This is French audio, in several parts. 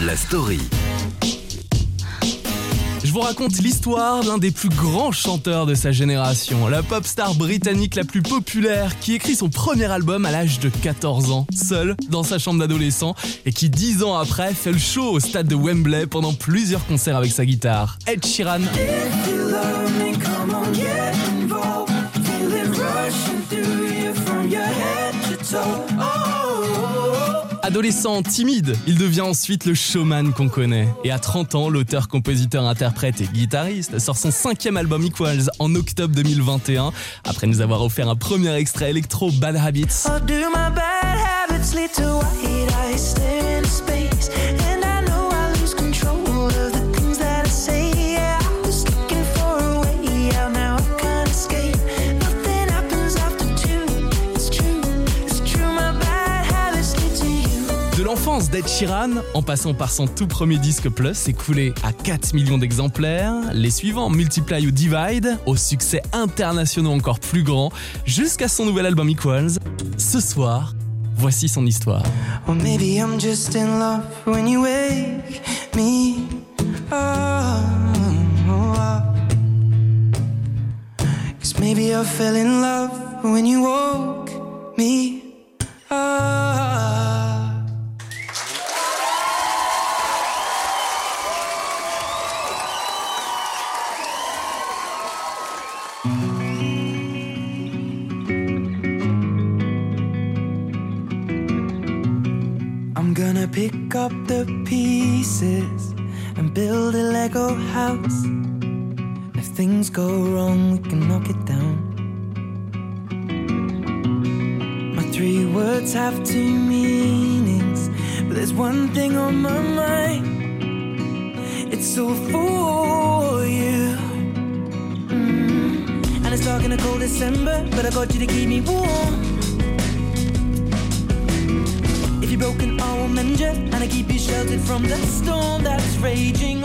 La story. Je vous raconte l'histoire d'un des plus grands chanteurs de sa génération, la pop star britannique la plus populaire qui écrit son premier album à l'âge de 14 ans, seul dans sa chambre d'adolescent et qui dix ans après fait le show au stade de Wembley pendant plusieurs concerts avec sa guitare. Ed Sheeran. Adolescent timide, il devient ensuite le showman qu'on connaît. Et à 30 ans, l'auteur, compositeur, interprète et guitariste sort son cinquième album Equals en octobre 2021, après nous avoir offert un premier extrait électro Bad Habits. Or l'enfance d'Ed en passant par son tout premier disque Plus, écoulé à 4 millions d'exemplaires, les suivants Multiply ou Divide, au succès international encore plus grand, jusqu'à son nouvel album Equals. Ce soir, voici son histoire. House. If things go wrong, we can knock it down. My three words have two meanings, but there's one thing on my mind. It's all for you. Mm. And it's dark in a cold December, but I got you to keep me warm. If you're broken, I will mend you, and I keep you sheltered from the storm that's raging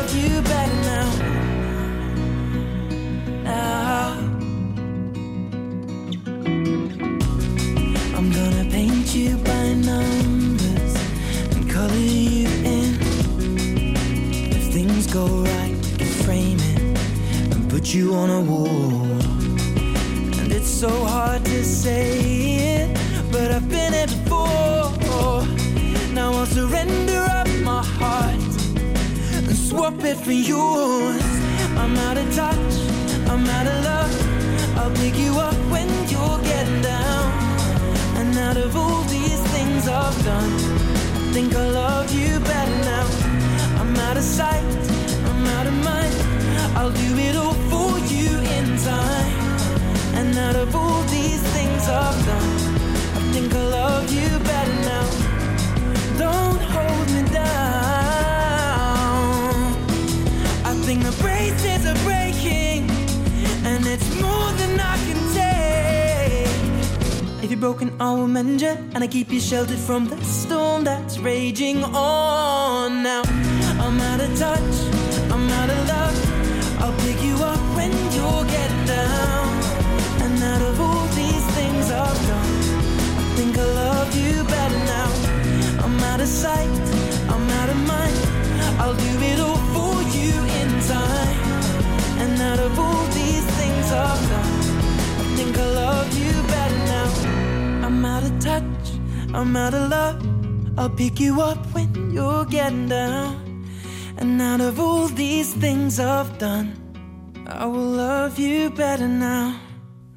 put you on a wall. And it's so hard to say it, but I've been it before. Now I'll surrender up my heart and swap it for yours. I'm out of touch, I'm out of love. I'll pick you up when you're getting down. And out of all these things I've done, I think I love you better now. I'm out of sight, I'm out of mind. I'll do it all time. And out of all these things I've done, I think I love you better now. Don't hold me down. I think the braces are breaking, and it's more than I can take. If you're broken, I will mend you, and I keep you sheltered from the storm that's raging on. Now I'm out of touch, I'm out of sight I'm out of mind I'll do it all for you inside And out of all these things of done I think I love. You better now I'm out of touch, I'm out of love. I'll pick you up when you're getting down. And out of all these things I've done, I will love you better now.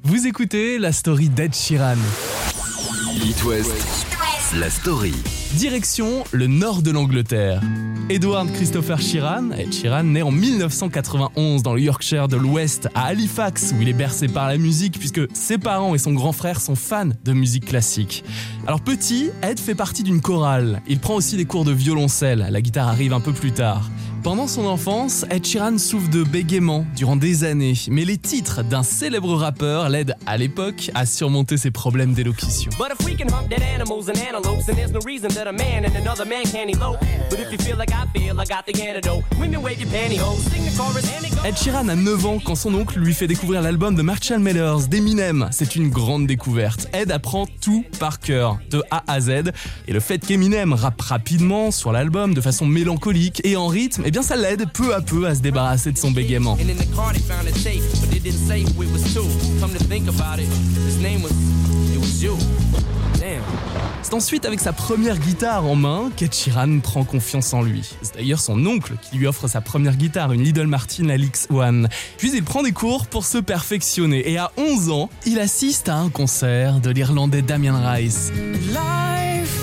Vous écoutez la story d'Ed Sheeran. It West, la story. Direction le nord de l'Angleterre. Edward Christopher Sheeran, Ed Sheeran, né en 1991 dans le Yorkshire de l'Ouest, à Halifax, où il est bercé par la musique, puisque ses parents et son grand frère sont fans de musique classique. Alors petit, Ed fait partie d'une chorale. Il prend aussi des cours de violoncelle, la guitare arrive un peu plus tard. Pendant son enfance, Ed Sheeran souffre de bégaiement durant des années, mais les titres d'un célèbre rappeur l'aident à l'époque à surmonter ses problèmes d'élocution. Ed Sheeran a 9 ans quand son oncle lui fait découvrir l'album de Marshall Mathers d'Eminem. C'est une grande découverte. Ed apprend tout par cœur, de A à Z, et le fait qu'Eminem rappe rapidement sur l'album de façon mélancolique et en rythme, eh bien ça l'aide peu à peu à se débarrasser de son bégaiement. C'est ensuite avec sa première guitare en main qu'Ed Sheeran prend confiance en lui. C'est d'ailleurs son oncle qui lui offre sa première guitare, une Lidl Martin Alix One. Puis il prend des cours pour se perfectionner et à 11 ans, il assiste à un concert de l'Irlandais Damien Rice. Life,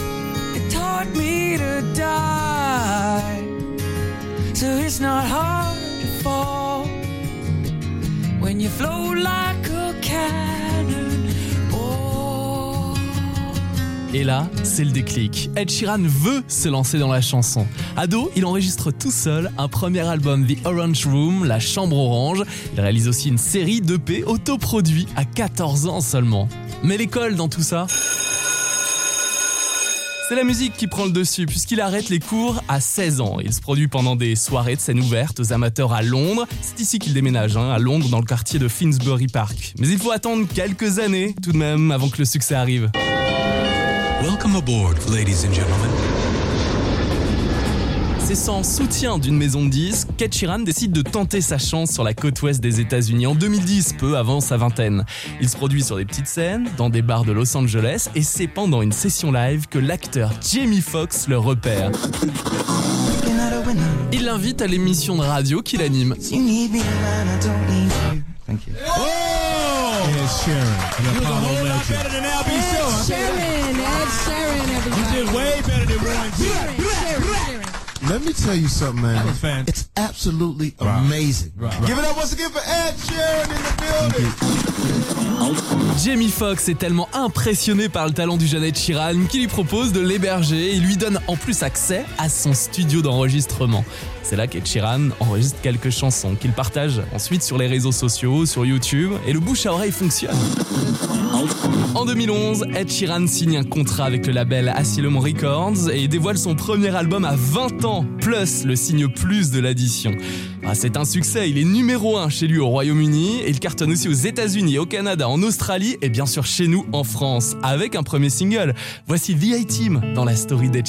it taught me to die. So it's not hard to fall when you flow like a cannon. Et là, c'est le déclic. Ed Sheeran veut se lancer dans la chanson. Ado, il enregistre tout seul un premier album, The Orange Room, La Chambre Orange. Il réalise aussi une série d'EP autoproduits à 14 ans seulement. Mais l'école dans tout ça c'est la musique qui prend le dessus puisqu'il arrête les cours à 16 ans. Il se produit pendant des soirées de scène ouvertes aux amateurs à Londres. C'est ici qu'il déménage, hein, à Londres, dans le quartier de Finsbury Park. Mais il faut attendre quelques années tout de même avant que le succès arrive. Welcome aboard, ladies and gentlemen. C'est sans soutien d'une maison de disques qu'Ed Sheeran décide de tenter sa chance sur la côte ouest des États-Unis en 2010, peu avant sa vingtaine. Il se produit sur des petites scènes, dans des bars de Los Angeles, et c'est pendant une session live que l'acteur Jamie Foxx le repère. Il l'invite à l'émission de radio qu'il anime. You need me when I don't need you. Ed Sheeran, the Apollo Let me tell you something, man. That was fantastic. It's absolutely amazing. Give it up once again for Ed Sheeran in the building. Jamie Foxx est tellement impressionné par le talent du jeune Ed Sheeran qu'il lui propose de l'héberger et lui donne en plus accès à son studio d'enregistrement. C'est là qu'Ed enregistre quelques chansons qu'il partage ensuite sur les réseaux sociaux, sur YouTube, et le bouche à oreille fonctionne. En 2011, Ed signe un contrat avec le label Asylum Records et dévoile son premier album à 20 ans, plus le signe plus de l'addition. Ah, c'est un succès, il est numéro 1 chez lui au Royaume-Uni et il cartonne aussi aux États-Unis, au Canada, en Australie et bien sûr chez nous en France, avec un premier single. Voici The A-Team dans la story d'Ed.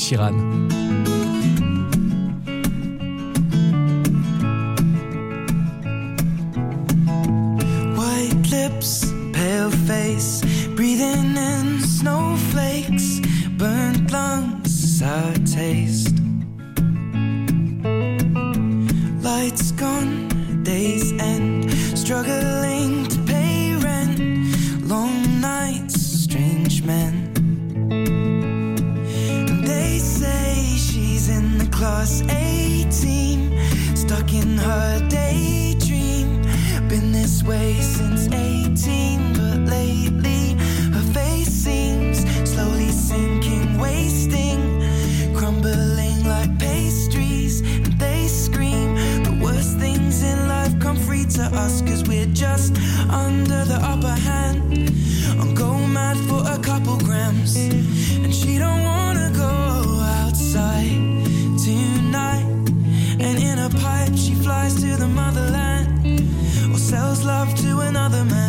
Lips, pale face, breathing in snowflakes, burnt lungs, sour taste. Lights gone, days end, struggling to pay rent, long nights, strange men. They say she's in the class A team, stuck in her daydream. Been this way us, cause we're just under the upper hand. And go mad for a couple grams. And she don't wanna go outside tonight. And in a pipe, she flies to the motherland or sells love to another man.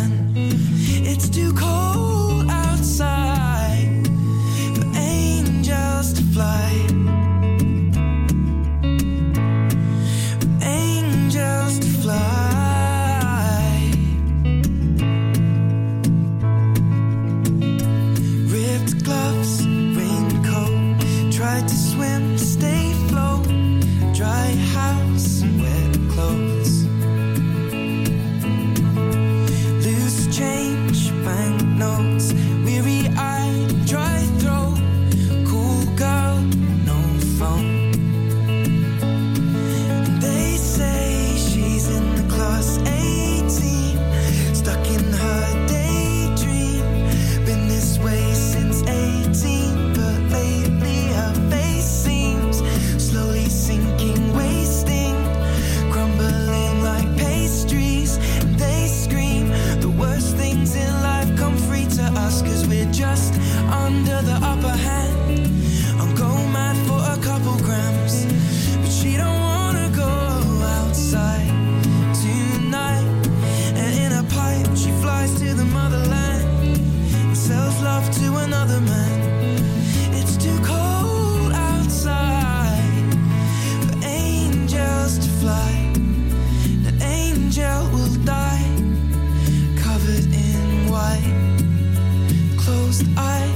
I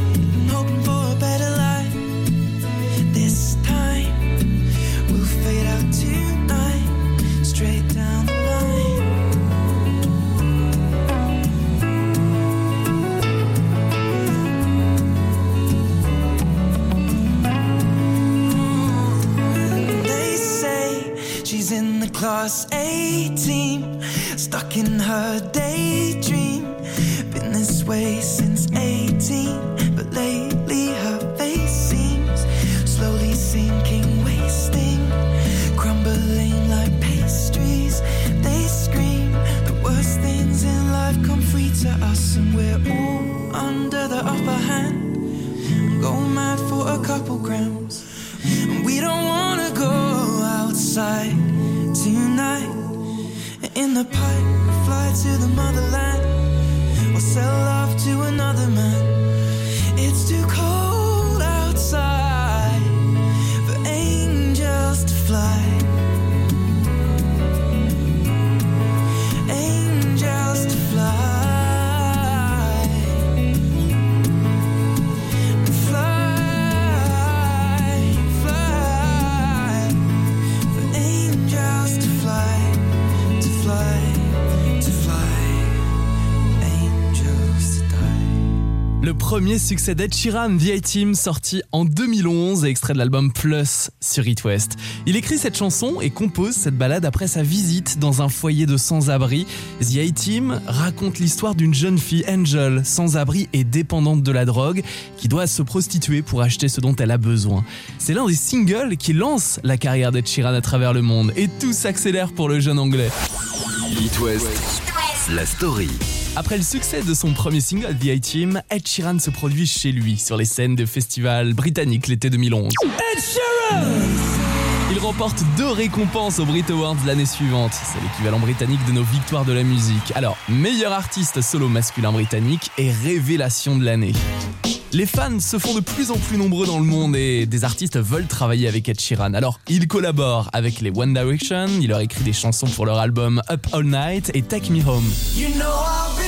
Le premier succès d'Ed Sheeran, The A-Team, sorti en 2011 et extrait de l'album Plus sur It West. Il écrit cette chanson et compose cette balade après sa visite dans un foyer de sans-abri. The A-Team raconte l'histoire d'une jeune fille, Angel, sans-abri et dépendante de la drogue, qui doit se prostituer pour acheter ce dont elle a besoin. C'est l'un des singles qui lance la carrière d'Ed Sheeran à travers le monde et tout s'accélère pour le jeune anglais. It la story. Après le succès de son premier single, The A-Team, Ed Sheeran se produit chez lui sur les scènes de festivals britanniques l'été 2011. Il remporte deux récompenses aux Brit Awards l'année suivante. C'est l'équivalent britannique de nos victoires de la musique. Alors, meilleur artiste solo masculin britannique et révélation de l'année. Les fans se font de plus en plus nombreux dans le monde et des artistes veulent travailler avec Ed Sheeran. Alors, il collabore avec les One Direction, il leur écrit des chansons pour leur album Up All Night et Take Me Home. You know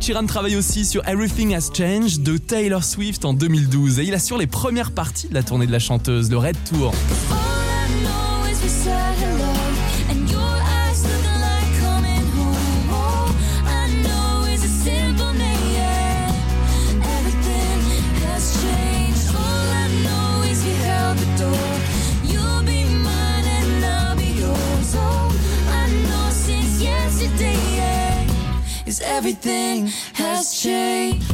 Ed travaille aussi sur Everything Has Changed de Taylor Swift en 2012 et il assure les premières parties de la tournée de la chanteuse, le Red Tour. Everything has changed.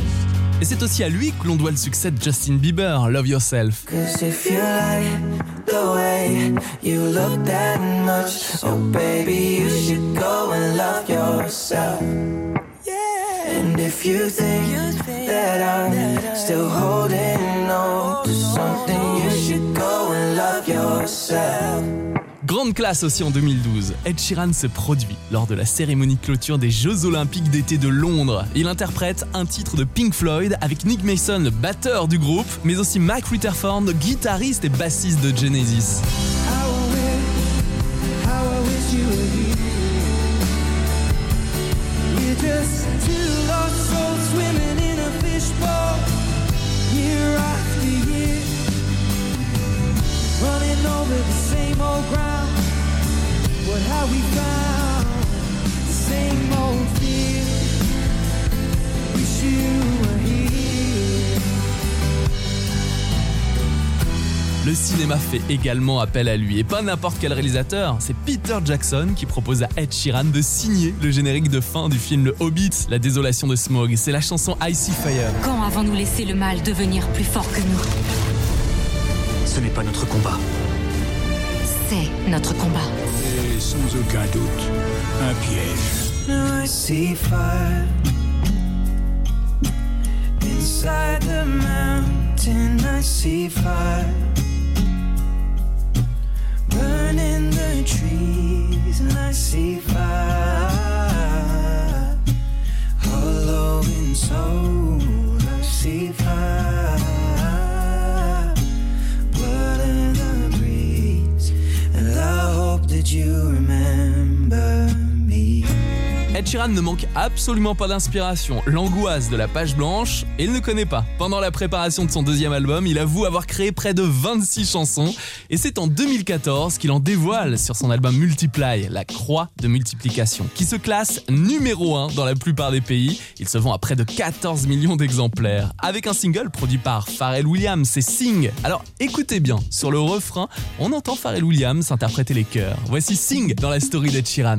Et c'est aussi à lui que l'on doit le succès de Justin Bieber, Love Yourself. Cause if you like the way you look that much, oh baby, you should go and love yourself. And if you think that I'm still holding on to something, you should go and love yourself. Grande classe aussi en 2012, Ed Sheeran se produit lors de la cérémonie de clôture des Jeux Olympiques d'été de Londres. Il interprète un titre de Pink Floyd avec Nick Mason, le batteur du groupe, mais aussi Mac Rutherford, guitariste et bassiste de Genesis. Running over the same old ground. What have we found? The same old fear. Wish you were here. Le cinéma fait également appel à lui, et pas n'importe quel réalisateur, c'est Peter Jackson qui propose à Ed Sheeran de signer le générique de fin du film Le Hobbit, La désolation de Smog. C'est la chanson Icy Fire. Quand avons-nous laissé le mal devenir plus fort que nous? Ce n'est pas notre combat. C'est notre combat. Sans aucun doute, un piège. the trees, and I see fire. All you remember? me? Ed Sheeran ne manque absolument pas d'inspiration, l'angoisse de la page blanche, il ne connaît pas. Pendant la préparation de son deuxième album, il avoue avoir créé près de 26 chansons, et c'est en 2014 qu'il en dévoile sur son album Multiply, la croix de multiplication, qui se classe numéro 1 dans la plupart des pays. Il se vend à près de 14 millions d'exemplaires, avec un single produit par Pharrell Williams, c'est Sing. Alors écoutez bien, sur le refrain, on entend Pharrell Williams interpréter les chœurs. Voici Sing dans la story d'Ed Sheeran.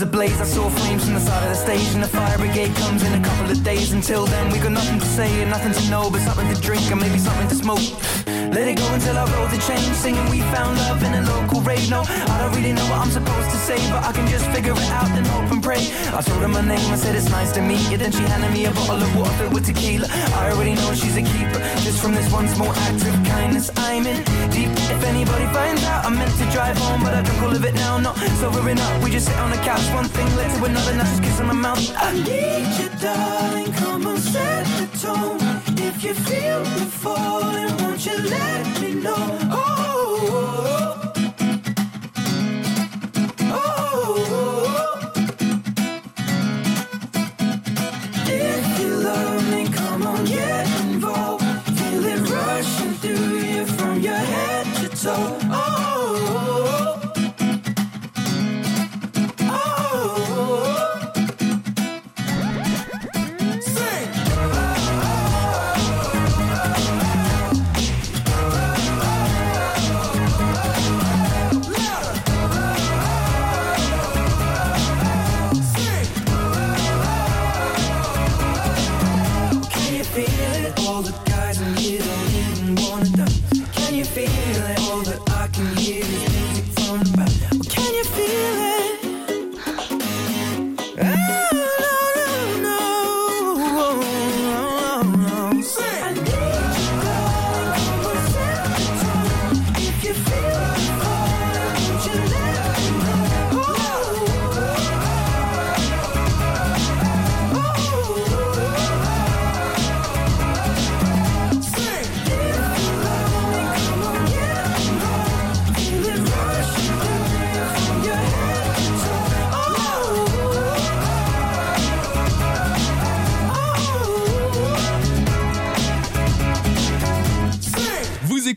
This love is a blaze. I saw flames from the side of the stage, and the fire brigade comes in a couple of days. Until then, we got nothing to say and nothing to know, but something to drink and maybe something to smoke. Let it go until I roll the change, singing we found love in a local rave. No, I don't really know what I'm supposed to say, but I can just figure it out and hope and pray. I told her my name, I said it's nice to meet you. Then she handed me a bottle of water filled with tequila. I already know she's a keeper, just from this one small act of kindness. I'm in deep. If anybody finds out, I meant to drive home, but I drink all of it now. Not sobering up, we just sit on the couch, one thing led to another, now just kiss on my mouth. I need you, darling. Come on, set the tone. If you feel me falling, won't you let me know? Oh, oh, oh,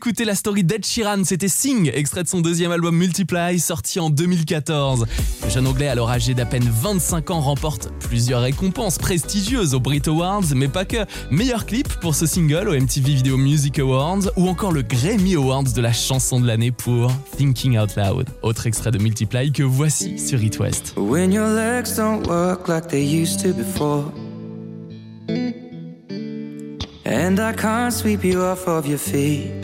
Écoutez la story d'Ed Sheeran, c'était Sing, extrait de son deuxième album Multiply, sorti en 2014. Le jeune anglais, alors âgé d'à peine 25 ans, remporte plusieurs récompenses prestigieuses aux Brit Awards, mais pas que. Meilleur clip pour ce single au MTV Video Music Awards, ou encore le Grammy Awards de la chanson de l'année pour Thinking Out Loud. Autre extrait de Multiply que voici sur It West. When your legs don't work like they used to before. And I can't sweep you off of your feet.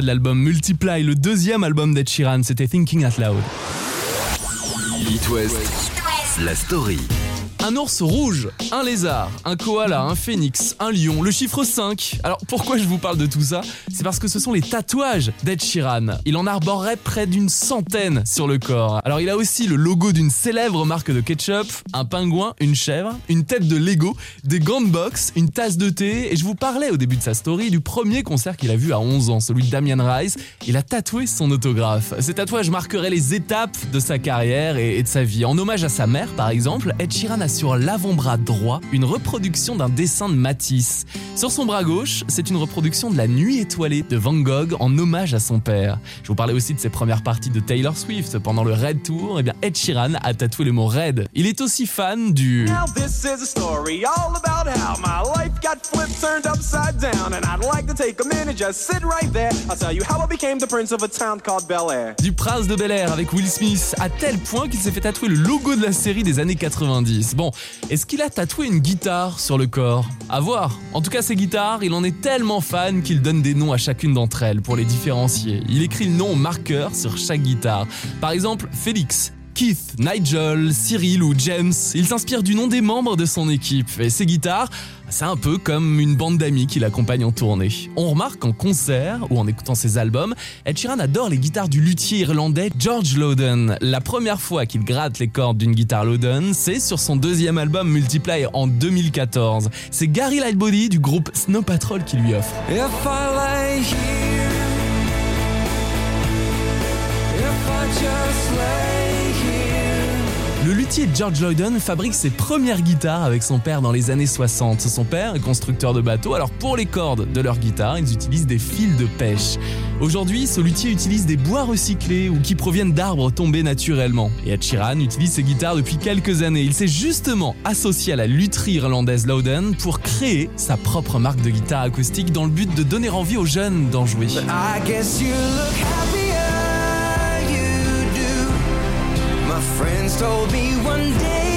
De l'album Multiply, le deuxième album d'Ed Sheeran, c'était Thinking Out Loud. It West, la story. Un ours rouge, un lézard, un koala, un phénix, un lion, le chiffre 5. Alors pourquoi je vous parle de tout ça? C'est parce que ce sont les tatouages d'Ed Sheeran. Il en arborerait près d'une centaine sur le corps. Alors il a aussi le logo d'une célèbre marque de ketchup, un pingouin, une chèvre, une tête de Lego, des gants de boxe, une tasse de thé et je vous parlais au début de sa story du premier concert qu'il a vu à 11 ans, celui de Damian Rice. Il a tatoué son autographe. Ces tatouages marqueraient les étapes de sa carrière et de sa vie. En hommage à sa mère par exemple, Ed Sheeran a sur l'avant-bras droit une reproduction d'un dessin de Matisse. Sur son bras gauche, c'est une reproduction de la nuit étoilée de Van Gogh en hommage à son père. Je vous parlais aussi de ses premières parties de Taylor Swift pendant le Red Tour. Et bien Ed Sheeran a tatoué le mot Red. Il est aussi fan du du prince de Bel Air avec Will Smith, à tel point qu'il s'est fait tatouer le logo de la série des années 90. Bon, est-ce qu'il a tatoué une guitare sur le corps? À voir. En tout cas, ces guitares, il en est tellement fan qu'il donne des noms à chacune d'entre elles pour les différencier. Il écrit le nom au marqueur sur chaque guitare. Par exemple, Félix. Keith, Nigel, Cyril ou James, il s'inspire du nom des membres de son équipe. Et ses guitares, c'est un peu comme une bande d'amis qui l'accompagnent en tournée. On remarque en concert ou en écoutant ses albums, Ed Sheeran adore les guitares du luthier irlandais George Lowden. La première fois qu'il gratte les cordes d'une guitare Lowden, c'est sur son deuxième album Multiply en 2014. C'est Gary Lightbody du groupe Snow Patrol qui lui offre. Le luthier George Lowden fabrique ses premières guitares avec son père dans les années 60. Son père est constructeur de bateaux, alors pour les cordes de leurs guitares, ils utilisent des fils de pêche. Aujourd'hui, ce luthier utilise des bois recyclés ou qui proviennent d'arbres tombés naturellement. Et Ed Sheeran utilise ses guitares depuis quelques années. Il s'est justement associé à la lutherie irlandaise Lowden pour créer sa propre marque de guitare acoustique dans le but de donner envie aux jeunes d'en jouer. Friends told me one day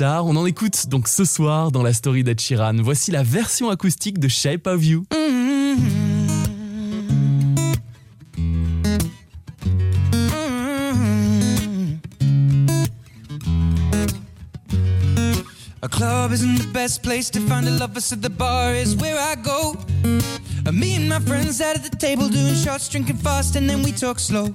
On en écoute donc ce soir dans la story d'Ed Sheeran. Voici la version acoustique de Shape of You. A club isn't the best place to find a lover, so the bar is where I go. Uh, me and my friends sat at the table doing shots, drinking fast, and then we talk slow.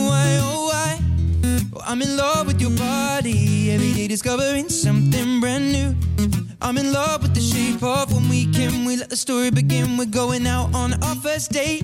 I'm in love with your body. Every day discovering something brand new. I'm in love with the shape of when we can. We let the story begin. We're going out on our first date.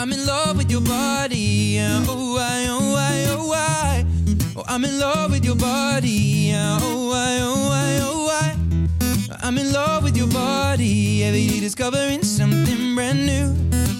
I'm in love with your body. Oh, I, oh, I, oh. Oh, I'm in love with your body. Oh, I, oh, I, oh, I. I'm in love with your body. Every day discovering something brand new.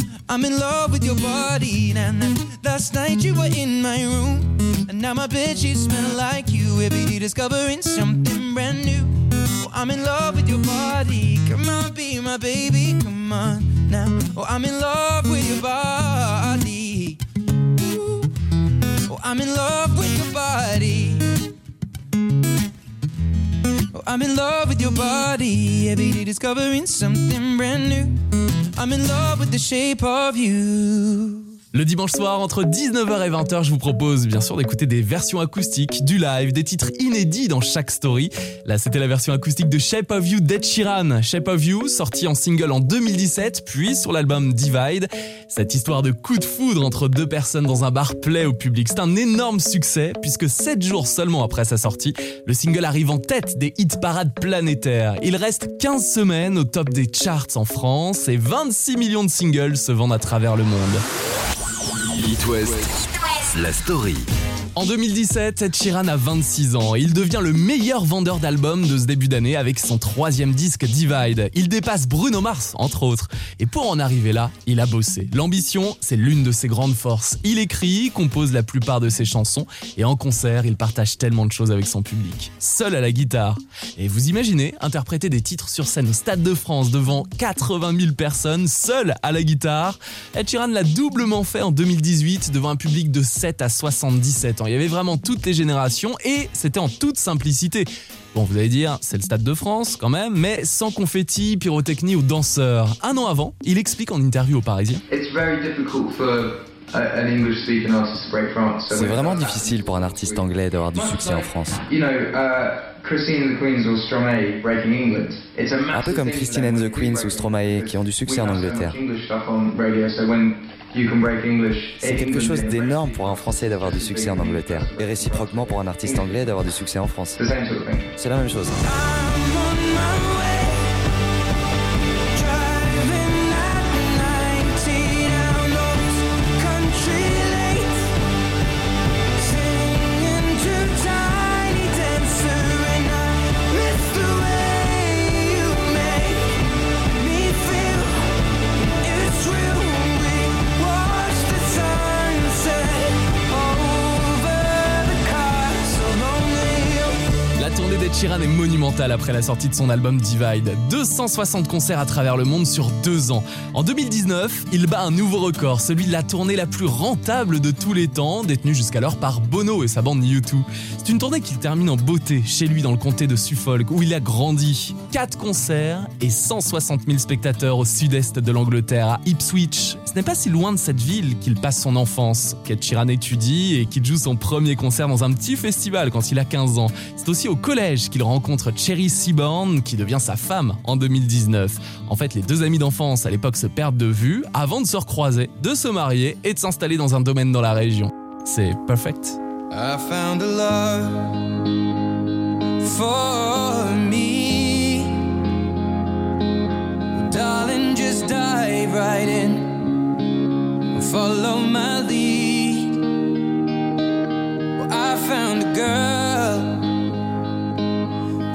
I'm in love with your body. Now, last night you were in my room. And now my sheets smell like you. Every day discovering something brand new. Oh, I'm in love with your body. Come on, be my baby. Come on now. Oh, I'm in love with your body. Ooh. Oh, I'm in love with your body. Oh, I'm in love with your body. Every day discovering something brand new. I'm in love with the shape of you. Le dimanche soir, entre 19h et 20h, je vous propose bien sûr d'écouter des versions acoustiques, du live, des titres inédits dans chaque story. Là, c'était la version acoustique de Shape of You d'Ed Sheeran. Shape of You, sorti en single en 2017, puis sur l'album Divide. Cette histoire de coup de foudre entre deux personnes dans un bar plaît au public. C'est un énorme succès, puisque 7 jours seulement après sa sortie, le single arrive en tête des hit parades planétaires. Il reste 15 semaines au top des charts en France et 26 millions de singles se vendent à travers le monde. It West, la story. En 2017, Ed Sheeran a 26 ans et il devient le meilleur vendeur d'albums de ce début d'année avec son troisième disque Divide. Il dépasse Bruno Mars, entre autres. Et pour en arriver là, il a bossé. L'ambition, c'est l'une de ses grandes forces. Il écrit, compose la plupart de ses chansons et en concert, il partage tellement de choses avec son public. Seul à la guitare. Et vous imaginez interpréter des titres sur scène au Stade de France devant 80 000 personnes, seul à la guitare. Ed Sheeran l'a doublement fait en 2018 devant un public de 7 à 77 ans. Il y avait vraiment toutes les générations et c'était en toute simplicité. Bon, vous allez dire, c'est le Stade de France quand même, mais sans confetti, pyrotechnie ou danseurs. Un an avant, il explique en interview au Parisien. C'est vraiment difficile pour un artiste anglais d'avoir du succès en France. Un peu comme Christine and the Queens ou Stromae qui ont du succès en Angleterre. C'est quelque chose d'énorme pour un Français d'avoir du succès en Angleterre et réciproquement pour un artiste anglais d'avoir du succès en France. C'est la même chose. Après la sortie de son album Divide. 260 concerts à travers le monde sur deux ans. En 2019, il bat un nouveau record, celui de la tournée la plus rentable de tous les temps, détenue jusqu'alors par Bono et sa bande U2. C'est une tournée qu'il termine en beauté, chez lui dans le comté de Suffolk, où il a grandi. 4 concerts et 160 000 spectateurs au sud-est de l'Angleterre, à Ipswich. Ce n'est pas si loin de cette ville qu'il passe son enfance, qu'Ed étudie et qu'il joue son premier concert dans un petit festival quand il a 15 ans. C'est aussi au collège qu'il rencontre Cherry Seaborn, qui devient sa femme en 2019. En fait, les deux amis d'enfance à l'époque se perdent de vue avant de se recroiser, de se marier et de s'installer dans un domaine dans la région. C'est perfect.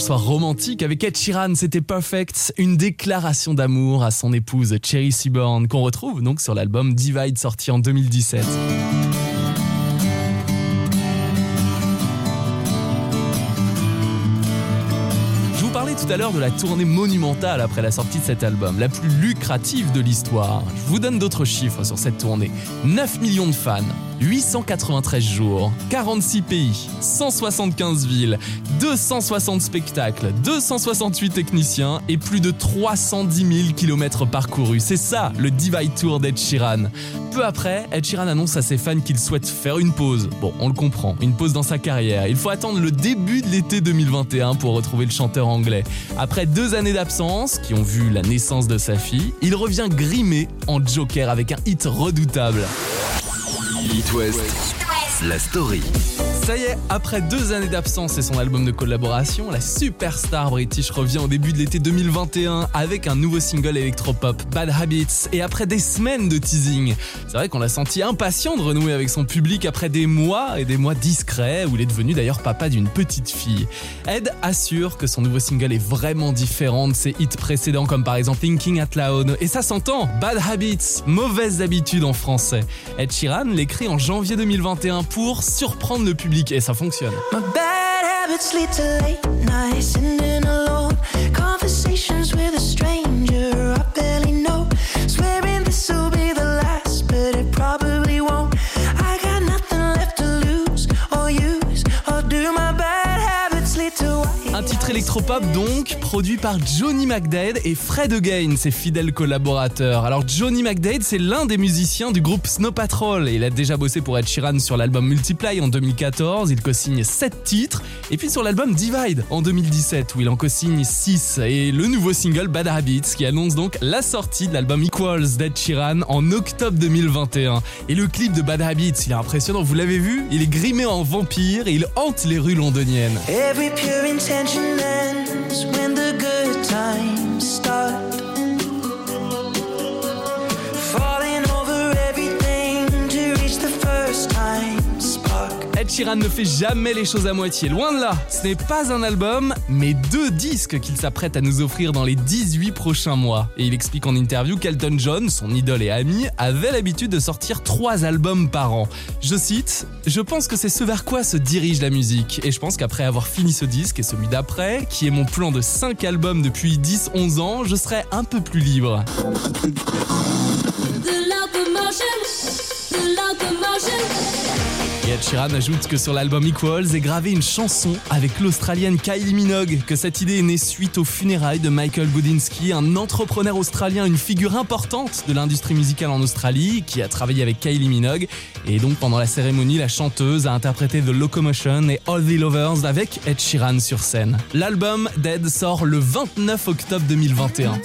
soir romantique avec Ed Sheeran, c'était Perfect, une déclaration d'amour à son épouse Cherry Seaborn qu'on retrouve donc sur l'album Divide sorti en 2017. Je vous parlais tout à l'heure de la tournée monumentale après la sortie de cet album, la plus lucrative de l'histoire. Je vous donne d'autres chiffres sur cette tournée. 9 millions de fans, 893 jours, 46 pays, 175 villes, 260 spectacles, 268 techniciens et plus de 310 000 km parcourus. C'est ça le Divide Tour d'Ed Sheeran. Peu après, Ed Sheeran annonce à ses fans qu'il souhaite faire une pause. Bon, on le comprend, une pause dans sa carrière. Il faut attendre le début de l'été 2021 pour retrouver le chanteur anglais. Après deux années d'absence, qui ont vu la naissance de sa fille, il revient grimé en Joker avec un hit redoutable. It West, la story. Ça y est, après deux années d'absence et son album de collaboration, la superstar british revient au début de l'été 2021 avec un nouveau single électropop, Bad Habits, et après des semaines de teasing. C'est vrai qu'on l'a senti impatient de renouer avec son public après des mois et des mois discrets où il est devenu d'ailleurs papa d'une petite fille. Ed assure que son nouveau single est vraiment différent de ses hits précédents comme par exemple Thinking Out Loud, et ça s'entend, Bad Habits, mauvaises habitudes en français. Ed Sheeran l'écrit en janvier 2021 pour surprendre le public et ça fonctionne. My bad habits lead to late nights, sitting alone. Conversations with a stranger titre électropop donc, produit par Johnny McDade et Fred Again, ses fidèles collaborateurs. Alors Johnny McDade, c'est l'un des musiciens du groupe Snow Patrol il a déjà bossé pour Ed Sheeran sur l'album Multiply en 2014, il co-signe 7 titres, et puis sur l'album Divide en 2017 où il en co-signe 6, et le nouveau single Bad Habits qui annonce donc la sortie de l'album Equals d'Ed Sheeran en octobre 2021. Et le clip de Bad Habits, il est impressionnant, vous l'avez vu? Il est grimé en vampire et il hante les rues londoniennes. Ends when the good times start. Ed Sheeran ne fait jamais les choses à moitié, loin de là. Ce n'est pas un album, mais deux disques qu'il s'apprête à nous offrir dans les 18 prochains mois. Et il explique en interview qu'Elton John, son idole et ami, avait l'habitude de sortir trois albums par an. Je cite Je pense que c'est ce vers quoi se dirige la musique. Et je pense qu'après avoir fini ce disque et celui d'après, qui est mon plan de 5 albums depuis 10-11 ans, je serai un peu plus libre. Et Ed Sheeran ajoute que sur l'album Equals est gravée une chanson avec l'Australienne Kylie Minogue, que cette idée est née suite aux funérailles de Michael Gudinski, un entrepreneur australien, une figure importante de l'industrie musicale en Australie, qui a travaillé avec Kylie Minogue. Et donc pendant la cérémonie, la chanteuse a interprété The Locomotion et All the Lovers avec Ed Sheeran sur scène. L'album Dead sort le 29 octobre 2021.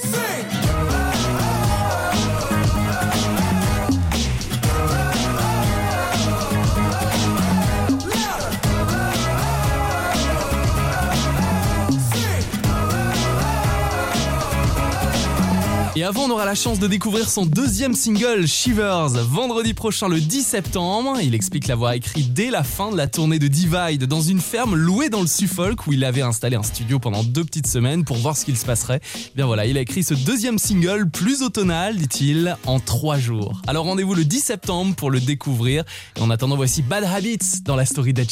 Et avant, on aura la chance de découvrir son deuxième single, Shivers, vendredi prochain le 10 septembre. Il explique l'avoir écrit dès la fin de la tournée de Divide dans une ferme louée dans le Suffolk où il avait installé un studio pendant deux petites semaines pour voir ce qu'il se passerait. Eh Bien voilà, il a écrit ce deuxième single plus automnal, dit-il, en trois jours. Alors rendez-vous le 10 septembre pour le découvrir. Et en attendant, voici Bad Habits dans la story d'Ed.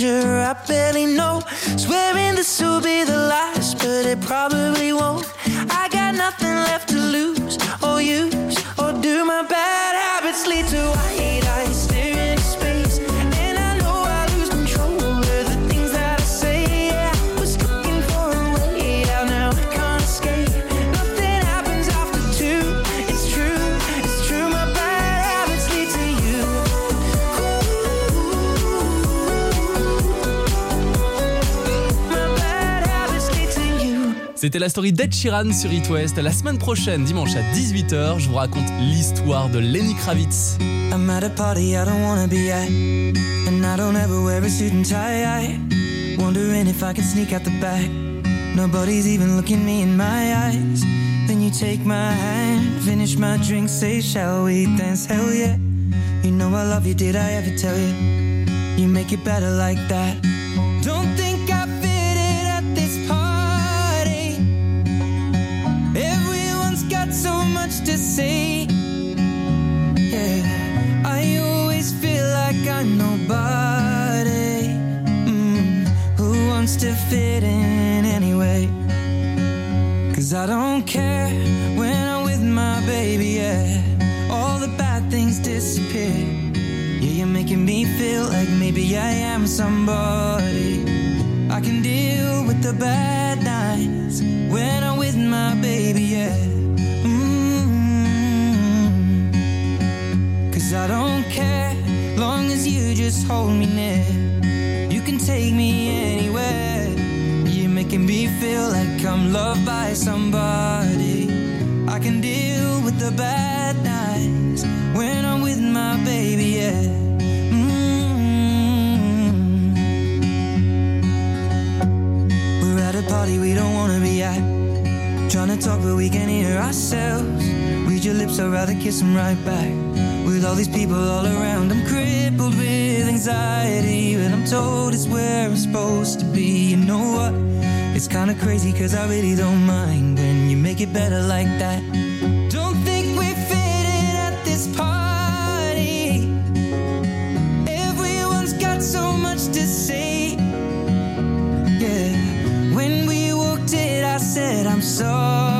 stranger I C'était la story d'Ed Sheeran sur It West. La semaine prochaine, dimanche à 18h, je vous raconte l'histoire de Lenny Kravitz. I'm at a party I don't wanna be at, and I don't ever wear a suit and tie. Wondering if I can sneak out the back. Nobody's even looking me in my eyes. Then you take my hand, finish my drink, say, Shall we dance? Hell yeah. You know I love you, did I ever tell you? You make it better like that. To say. Yeah, I always feel like I'm nobody. Mm, who wants to fit in anyway? Cause I don't care when I'm with my baby, yeah. All the bad things disappear. Yeah, you're making me feel like maybe I am somebody. I can deal with the bad nights when I'm with my baby, yeah. Just hold me near. You can take me anywhere. You're making me feel like I'm loved by somebody. I can deal with the bad nights when I'm with my baby, yeah. Mm. We're at a party we don't wanna be at. Trying to talk, but we can hear ourselves. Read your lips, I'd rather kiss them right back. With all these people all around, I'm crippled with anxiety. But I'm told it's where I'm supposed to be. You know what? It's kinda crazy, cause I really don't mind when you make it better like that. Don't think we fit in at this party. Everyone's got so much to say. Yeah, when we walked in, I said, I'm sorry.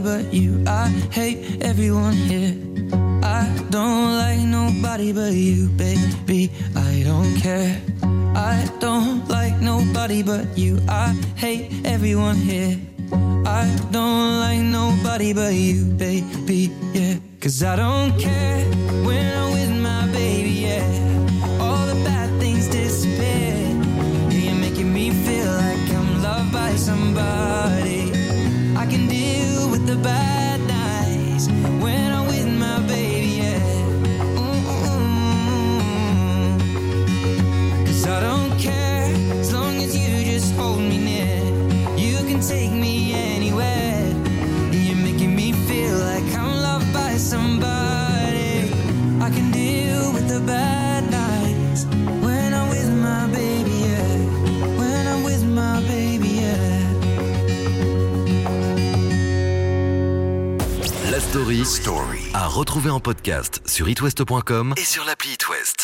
But you. I hate everyone here. I I don't like nobody but you, baby. I don't care. I don't like nobody but you. I hate everyone here. I don't like nobody but you, baby. Yeah, cause I don't care when I'm the bad story, story. À retrouver en podcast sur itwest.com et sur l'appli It West.